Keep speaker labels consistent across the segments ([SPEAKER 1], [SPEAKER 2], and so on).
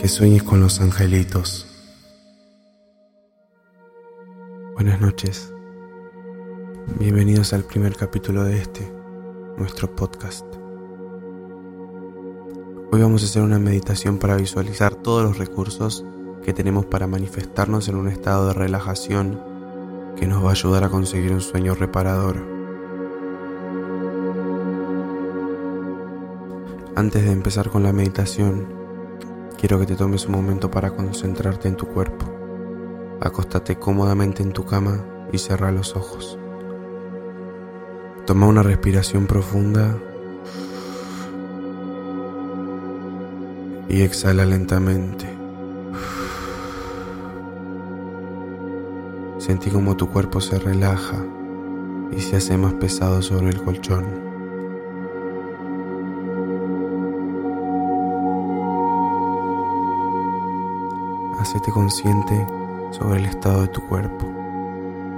[SPEAKER 1] Que sueñes con los angelitos. Buenas noches. Bienvenidos al primer capítulo de este, nuestro podcast. Hoy vamos a hacer una meditación para visualizar todos los recursos que tenemos para manifestarnos en un estado de relajación que nos va a ayudar a conseguir un sueño reparador. Antes de empezar con la meditación, quiero que te tomes un momento para concentrarte en tu cuerpo. Acostate cómodamente en tu cama y cierra los ojos. Toma una respiración profunda y exhala lentamente. Sentí como tu cuerpo se relaja y se hace más pesado sobre el colchón. Hacete consciente sobre el estado de tu cuerpo.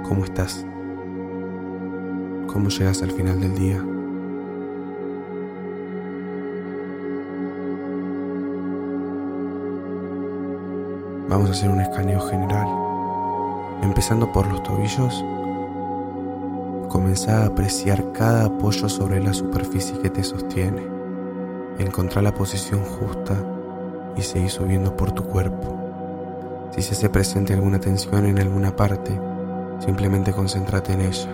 [SPEAKER 1] ¿Cómo estás? ¿Cómo llegas al final del día? Vamos a hacer un escaneo general Empezando por los tobillos, comenzá a apreciar cada apoyo sobre la superficie que te sostiene. Encontrá la posición justa y seguí subiendo por tu cuerpo. Si se hace presente alguna tensión en alguna parte, simplemente concéntrate en ella.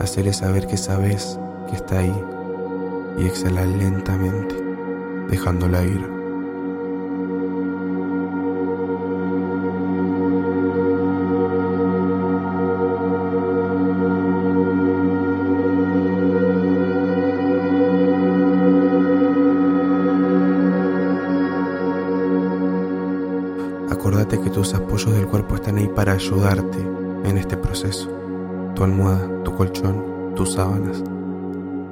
[SPEAKER 1] Hacele saber que sabes que está ahí y exhala lentamente, dejándola ir. Apoyos del cuerpo están ahí para ayudarte en este proceso. Tu almohada, tu colchón, tus sábanas.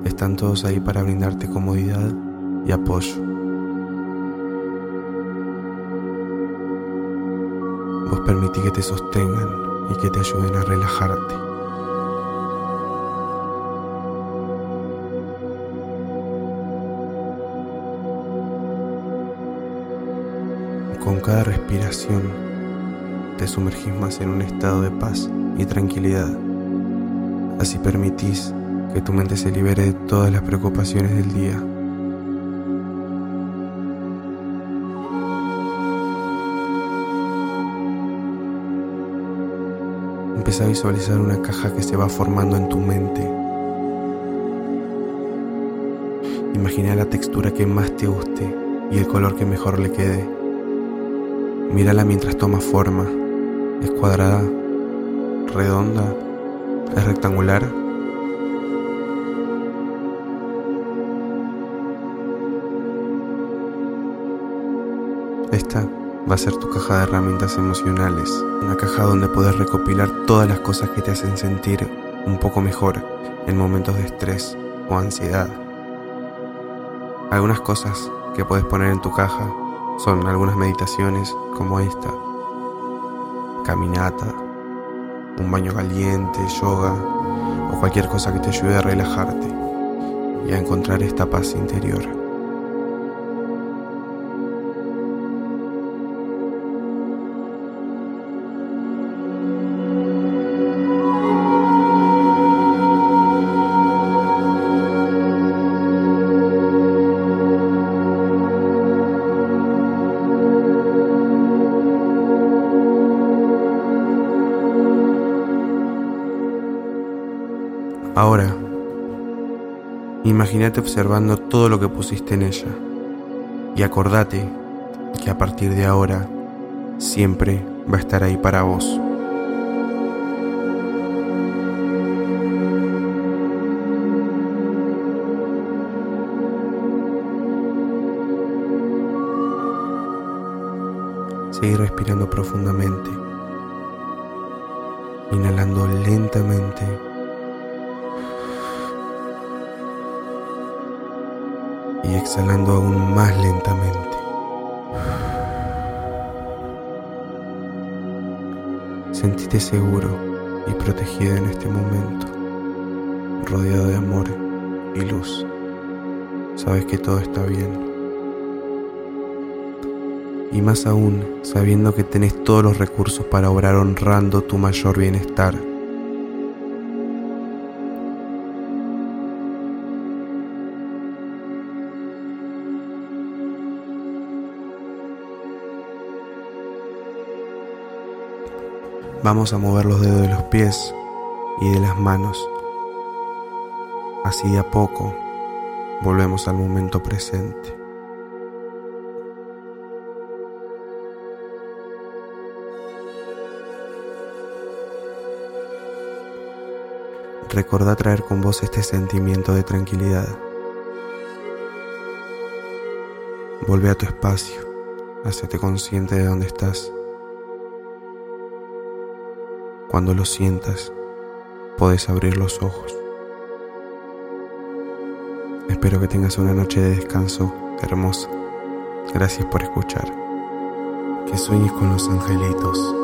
[SPEAKER 1] Están todos ahí para brindarte comodidad y apoyo. Vos permití que te sostengan y que te ayuden a relajarte. Con cada respiración te sumergís más en un estado de paz y tranquilidad. Así permitís que tu mente se libere de todas las preocupaciones del día. Empieza a visualizar una caja que se va formando en tu mente. Imagina la textura que más te guste y el color que mejor le quede. Mírala mientras toma forma. ¿Es cuadrada? ¿Redonda? ¿Es rectangular? Esta va a ser tu caja de herramientas emocionales, una caja donde puedes recopilar todas las cosas que te hacen sentir un poco mejor en momentos de estrés o ansiedad. Algunas cosas que puedes poner en tu caja son algunas meditaciones como esta, caminata, un baño caliente, yoga o cualquier cosa que te ayude a relajarte y a encontrar esta paz interior. Imagínate observando todo lo que pusiste en ella y acordate que a partir de ahora siempre va a estar ahí para vos. Seguir respirando profundamente, inhalando lentamente y exhalando aún más lentamente. Sentite seguro y protegido en este momento, rodeado de amor y luz. Sabes que todo está bien. y más aún sabiendo que tenés todos los recursos para obrar honrando tu mayor bienestar. Vamos a mover los dedos de los pies y de las manos. Así de a poco volvemos al momento presente. Recordá traer con vos este sentimiento de tranquilidad. Vuelve a tu espacio, hacete consciente de dónde estás. Cuando lo sientas, podés abrir los ojos. Espero que tengas una noche de descanso hermosa. Gracias por escuchar. Que sueñes con los angelitos.